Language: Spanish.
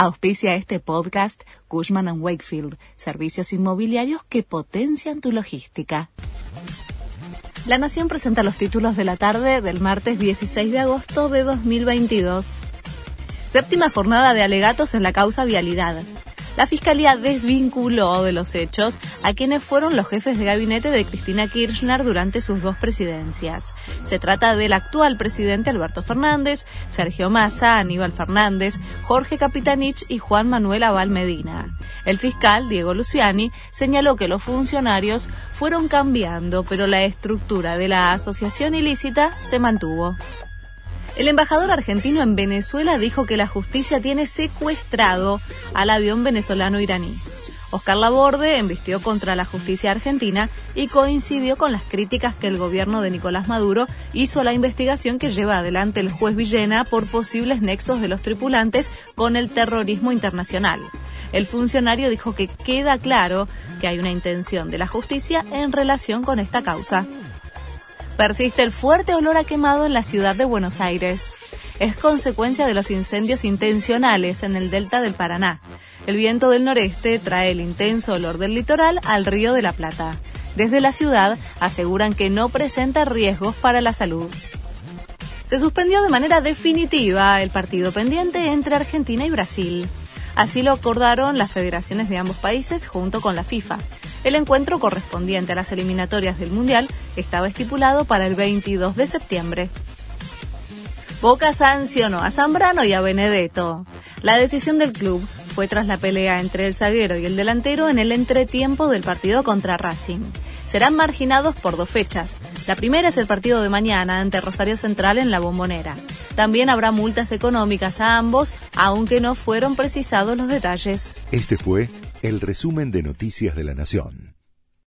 Auspicia este podcast Cushman ⁇ Wakefield, servicios inmobiliarios que potencian tu logística. La Nación presenta los títulos de la tarde del martes 16 de agosto de 2022. Séptima jornada de alegatos en la causa vialidad la Fiscalía desvinculó de los hechos a quienes fueron los jefes de gabinete de Cristina Kirchner durante sus dos presidencias. Se trata del actual presidente Alberto Fernández, Sergio Massa, Aníbal Fernández, Jorge Capitanich y Juan Manuel Abal Medina. El fiscal, Diego Luciani, señaló que los funcionarios fueron cambiando, pero la estructura de la asociación ilícita se mantuvo. El embajador argentino en Venezuela dijo que la justicia tiene secuestrado al avión venezolano iraní. Oscar Laborde embistió contra la justicia argentina y coincidió con las críticas que el gobierno de Nicolás Maduro hizo a la investigación que lleva adelante el juez Villena por posibles nexos de los tripulantes con el terrorismo internacional. El funcionario dijo que queda claro que hay una intención de la justicia en relación con esta causa. Persiste el fuerte olor a quemado en la ciudad de Buenos Aires. Es consecuencia de los incendios intencionales en el delta del Paraná. El viento del noreste trae el intenso olor del litoral al río de la Plata. Desde la ciudad aseguran que no presenta riesgos para la salud. Se suspendió de manera definitiva el partido pendiente entre Argentina y Brasil. Así lo acordaron las federaciones de ambos países junto con la FIFA. El encuentro correspondiente a las eliminatorias del Mundial estaba estipulado para el 22 de septiembre. Boca sancionó a Zambrano y a Benedetto. La decisión del club fue tras la pelea entre el zaguero y el delantero en el entretiempo del partido contra Racing. Serán marginados por dos fechas. La primera es el partido de mañana ante Rosario Central en la Bombonera. También habrá multas económicas a ambos, aunque no fueron precisados los detalles. Este fue el resumen de Noticias de la Nación.